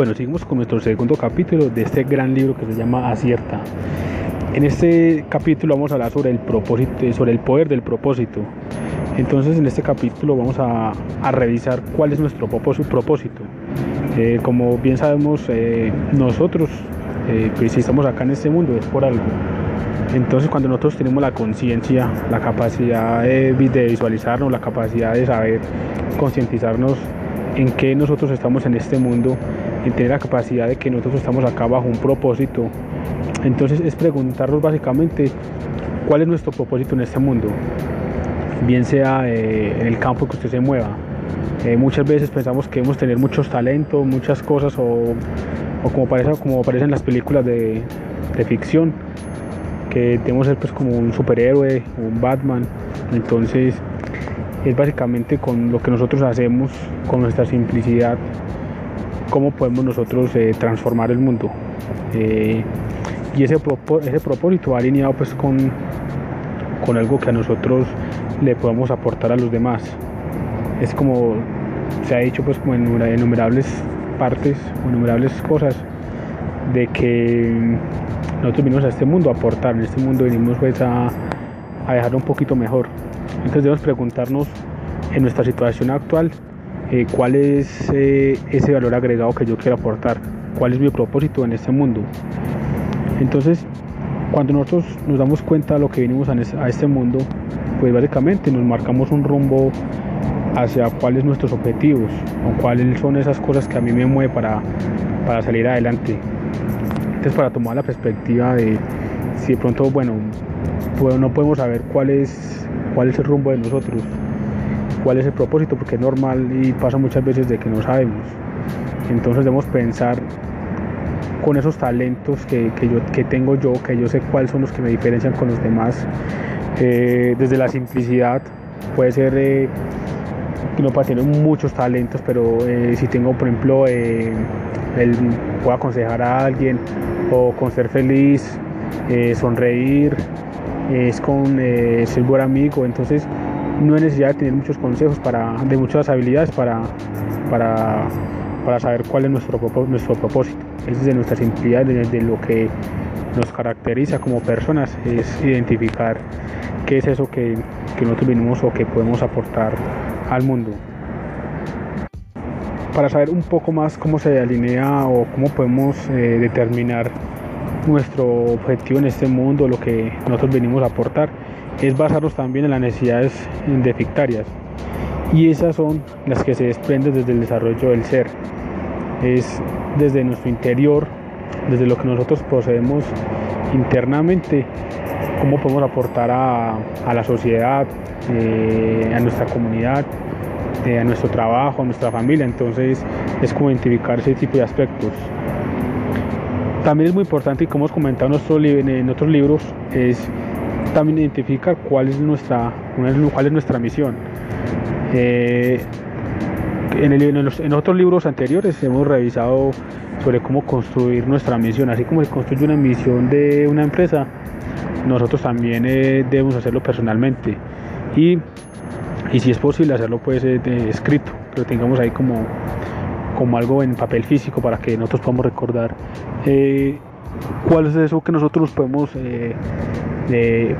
Bueno, seguimos con nuestro segundo capítulo de este gran libro que se llama Acierta. En este capítulo vamos a hablar sobre el propósito, sobre el poder del propósito. Entonces en este capítulo vamos a, revisar cuál es nuestro propósito. Eh, como bien sabemos, eh, nosotros, eh, pues si estamos acá en este mundo es por algo. Entonces cuando nosotros tenemos la conciencia, la capacidad de visualizarnos, la capacidad de saber concientizarnos en qué nosotros estamos en este mundo, en tener la capacidad de que nosotros estamos acá bajo un propósito. Entonces es preguntarnos básicamente cuál es nuestro propósito en este mundo, bien sea eh, en el campo que usted se mueva. Eh, muchas veces pensamos que debemos tener muchos talentos, muchas cosas o, como, parece, como aparece en las películas de, de ficción, que debemos ser pues como un superhéroe, un Batman. Entonces es básicamente con lo que nosotros hacemos, con nuestra simplicidad, cómo podemos nosotros eh, transformar el mundo. Eh, y ese, ese propósito va alineado pues con, con algo que a nosotros le podemos aportar a los demás. Es como se ha dicho pues en innumerables partes, innumerables cosas, de que nosotros vinimos a este mundo a aportar, en este mundo venimos pues a, a dejarlo un poquito mejor. Entonces debemos preguntarnos en nuestra situación actual eh, cuál es eh, ese valor agregado que yo quiero aportar, cuál es mi propósito en este mundo. Entonces, cuando nosotros nos damos cuenta de lo que venimos a este mundo, pues básicamente nos marcamos un rumbo hacia cuáles nuestros objetivos o cuáles son esas cosas que a mí me mueven para, para salir adelante. Entonces, para tomar la perspectiva de si de pronto, bueno, no podemos saber cuál es, cuál es el rumbo de nosotros, cuál es el propósito, porque es normal y pasa muchas veces de que no sabemos. Entonces debemos pensar con esos talentos que, yo, que tengo yo, que yo sé cuáles son los que me diferencian con los demás, eh, desde la simplicidad, puede ser eh, que no tener muchos talentos, pero eh, si tengo, por ejemplo, el, puedo aconsejar a alguien o con ser feliz, sonreír, es con ser buen amigo, entonces no hay necesidad de tener muchos consejos, para, de muchas habilidades para, para, saber cuál es nuestro, nuestro propósito. Es de nuestra simplicidad, de, lo que nos caracteriza como personas, es identificar qué es eso que, nosotros venimos o que podemos aportar al mundo. Para saber un poco más cómo se alinea o cómo podemos eh, determinar nuestro objetivo en este mundo, lo que nosotros venimos a aportar, es basarnos también en las necesidades deficitarias y esas son las que se desprenden desde el desarrollo del ser. Es desde nuestro interior, desde lo que nosotros poseemos internamente, cómo podemos aportar a, la sociedad, eh, a nuestra comunidad, eh, a nuestro trabajo, a nuestra familia. Entonces es como identificar ese tipo de aspectos. También es muy importante, y como hemos comentado en, otros libros, es también identificar cuál es nuestra, cuál es nuestra misión. Eh, en, otros libros anteriores hemos revisado sobre cómo construir nuestra misión, así como se construye una misión de una empresa, nosotros también eh, debemos hacerlo personalmente y, si es posible hacerlo pues eh, escrito, que lo tengamos ahí como, como algo en papel físico para que nosotros podamos recordar cuál es eso que nosotros podemos,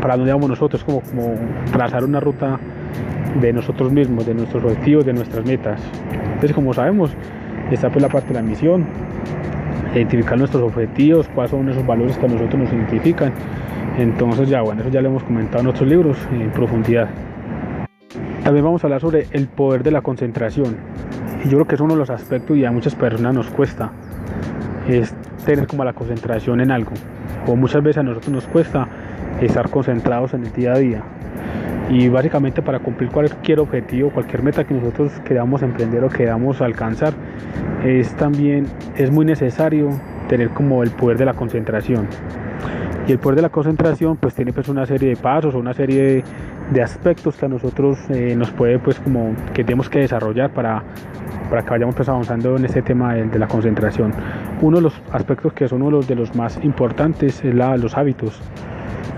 para dónde vamos nosotros, como, como trazar una ruta de nosotros mismos, de nuestros objetivos, de nuestras metas. Entonces, como sabemos, está pues la parte de la misión, identificar nuestros objetivos, cuáles son esos valores que a nosotros nos identifican. Entonces, ya bueno, eso ya lo hemos comentado en otros libros en profundidad. También vamos a hablar sobre el poder de la concentración. Y yo creo que es uno de los aspectos y a muchas personas nos cuesta es tener como la concentración en algo. O muchas veces a nosotros nos cuesta estar concentrados en el día a día. Y básicamente para cumplir cualquier objetivo, cualquier meta que nosotros queramos emprender o queramos alcanzar, es también es muy necesario tener como el poder de la concentración. Y el poder de la concentración pues tiene pues una serie de pasos una serie de, aspectos que a nosotros eh, nos puede pues como que tenemos que desarrollar para para que vayamos pues avanzando en este tema de, la concentración. Uno de los aspectos que son uno de los más importantes es la, los hábitos.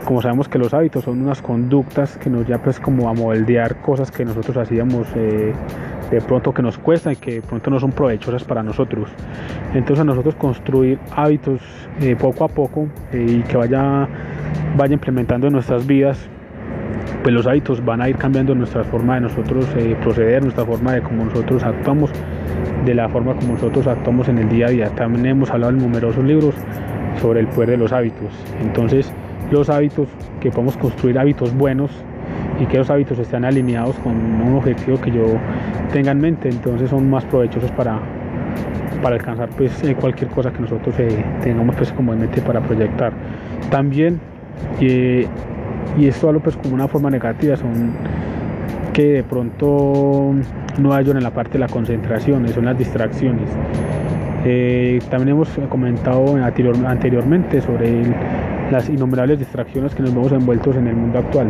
Como sabemos que los hábitos son unas conductas que nos ya pues como a moldear cosas que nosotros hacíamos eh, de pronto que nos cuesta y que de pronto no son provechosas para nosotros. Entonces a nosotros construir hábitos eh, poco a poco eh, y que vaya, vaya implementando en nuestras vidas, pues los hábitos van a ir cambiando nuestra forma de nosotros eh, proceder, nuestra forma de cómo nosotros actuamos, de la forma como nosotros actuamos en el día a día. También hemos hablado en numerosos libros sobre el poder de los hábitos. Entonces los hábitos, que podemos construir hábitos buenos, y que los hábitos estén alineados con un objetivo que yo tenga en mente, entonces son más provechosos para, para alcanzar pues eh, cualquier cosa que nosotros eh, tengamos pues como en mente para proyectar. También, y esto hablo pues como una forma negativa, son que de pronto no ayudan en la parte de la concentración, son las distracciones. Eh, también hemos comentado anteriormente sobre las innumerables distracciones que nos vemos envueltos en el mundo actual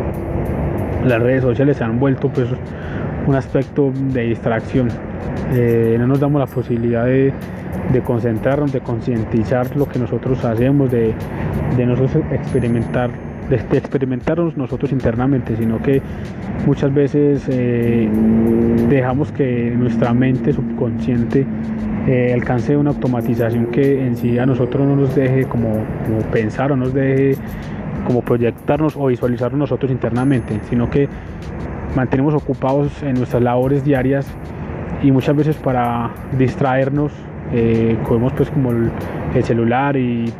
las redes sociales se han vuelto pues un aspecto de distracción. Eh, no nos damos la posibilidad de, concentrarnos, de concientizar lo que nosotros hacemos, de, nosotros experimentar, de, experimentarnos nosotros internamente, sino que muchas veces eh, dejamos que nuestra mente subconsciente eh, alcance una automatización que en sí a nosotros no nos deje como, pensar o nos deje como proyectarnos o visualizarnos nosotros internamente, sino que mantenemos ocupados en nuestras labores diarias y muchas veces para distraernos eh, pues como el, celular y,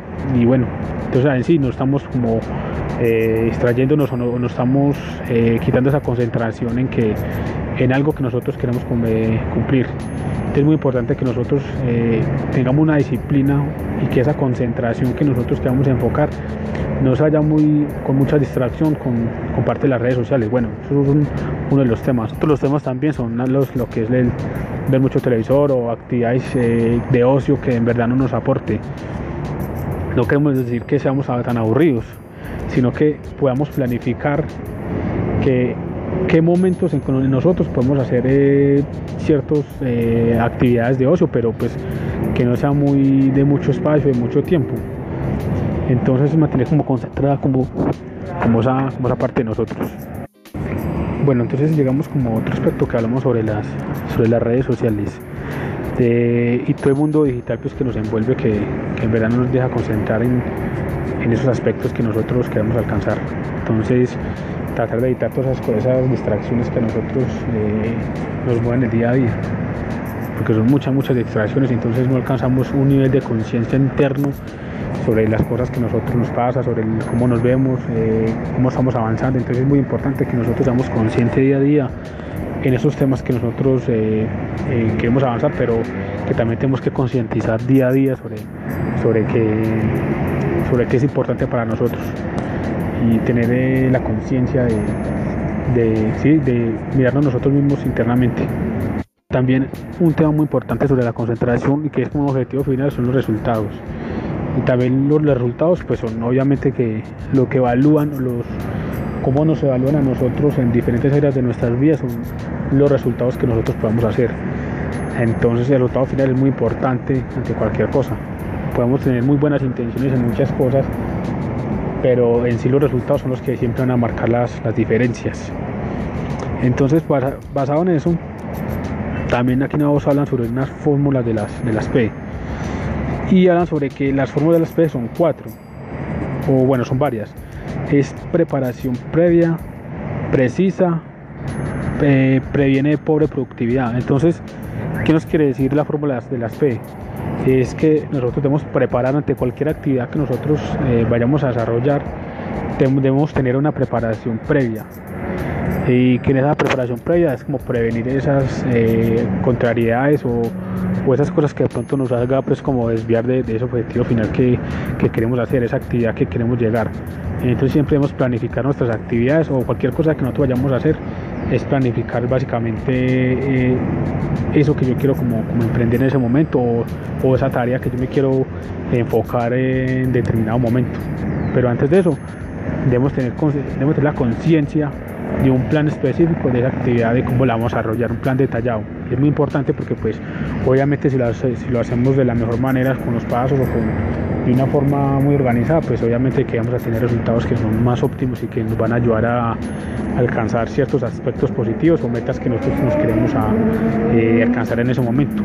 bueno, entonces en sí no estamos como eh, distrayéndonos o no, estamos eh, quitando esa concentración en que en algo que nosotros queremos cumplir. Es muy importante que nosotros eh, tengamos una disciplina y que esa concentración que nosotros queramos enfocar no se vaya muy, con mucha distracción con, parte de las redes sociales. Bueno, eso es uno de los temas. Otros los temas también son los, lo que es ver mucho televisor o actividades eh, de ocio que en verdad no nos aporte. No queremos decir que seamos tan aburridos, sino que podamos planificar que qué momentos en que nosotros podemos hacer eh, ciertas eh, actividades de ocio, pero pues que no sea muy de mucho espacio, de mucho tiempo. Entonces mantener como concentrada como, como, esa, como esa parte de nosotros. Bueno, entonces llegamos como a otro aspecto que hablamos sobre las, sobre las redes sociales. y todo el mundo digital pues que nos envuelve que, que en verdad no nos deja concentrar en, en esos aspectos que nosotros queremos alcanzar. Entonces tratar de evitar todas esas, distracciones que a nosotros eh, nos mueven el día a día. Porque son muchas, muchas distracciones entonces no alcanzamos un nivel de conciencia interno sobre las cosas que nosotros nos pasa, sobre cómo nos vemos, eh, cómo estamos avanzando. Entonces es muy importante que nosotros seamos conscientes día a día en esos temas que nosotros eh, queremos avanzar, pero que también tenemos que concientizar día a día sobre, sobre, sobre qué es importante para nosotros y tener eh, la conciencia de, de, de mirarnos nosotros mismos internamente. También un tema muy importante sobre la concentración y que es como objetivo final son los resultados. Y también los, resultados pues son obviamente que lo que evalúan los cómo nos evalúan a nosotros en diferentes áreas de nuestras vidas son los resultados que nosotros podamos hacer. Entonces el resultado final es muy importante ante cualquier cosa. Podemos tener muy buenas intenciones en muchas cosas, pero en sí los resultados son los que siempre van a marcar las, las diferencias. Entonces, basado en eso, también aquí nos hablan sobre unas fórmulas de las, de las P. Y hablan sobre que las fórmulas de las P son cuatro, o bueno, son varias. Es preparación previa, precisa, previene pobre productividad. Entonces, ¿qué nos quiere decir la fórmula de las P? Es que nosotros debemos preparar ante cualquier actividad que nosotros eh, vayamos a desarrollar, debemos tener una preparación previa. Y que en esa preparación previa es como prevenir esas eh, contrariedades o, esas cosas que de pronto nos haga pues como desviar de, ese objetivo final que, que, queremos hacer, esa actividad que queremos llegar. Entonces siempre debemos planificar nuestras actividades o cualquier cosa que nosotros vayamos a hacer es planificar básicamente eh, eso que yo quiero como, emprender en ese momento o, esa tarea que yo me quiero enfocar en determinado momento. Pero antes de eso, debemos tener, la conciencia de un plan específico de esa actividad, de cómo la vamos a desarrollar, un plan detallado. Es muy importante porque pues obviamente si lo, si lo hacemos de la mejor manera, con los pasos o con de una forma muy organizada, pues obviamente que vamos a tener resultados que son más óptimos y que nos van a ayudar a alcanzar ciertos aspectos positivos o metas que nosotros nos queremos eh, alcanzar en ese momento.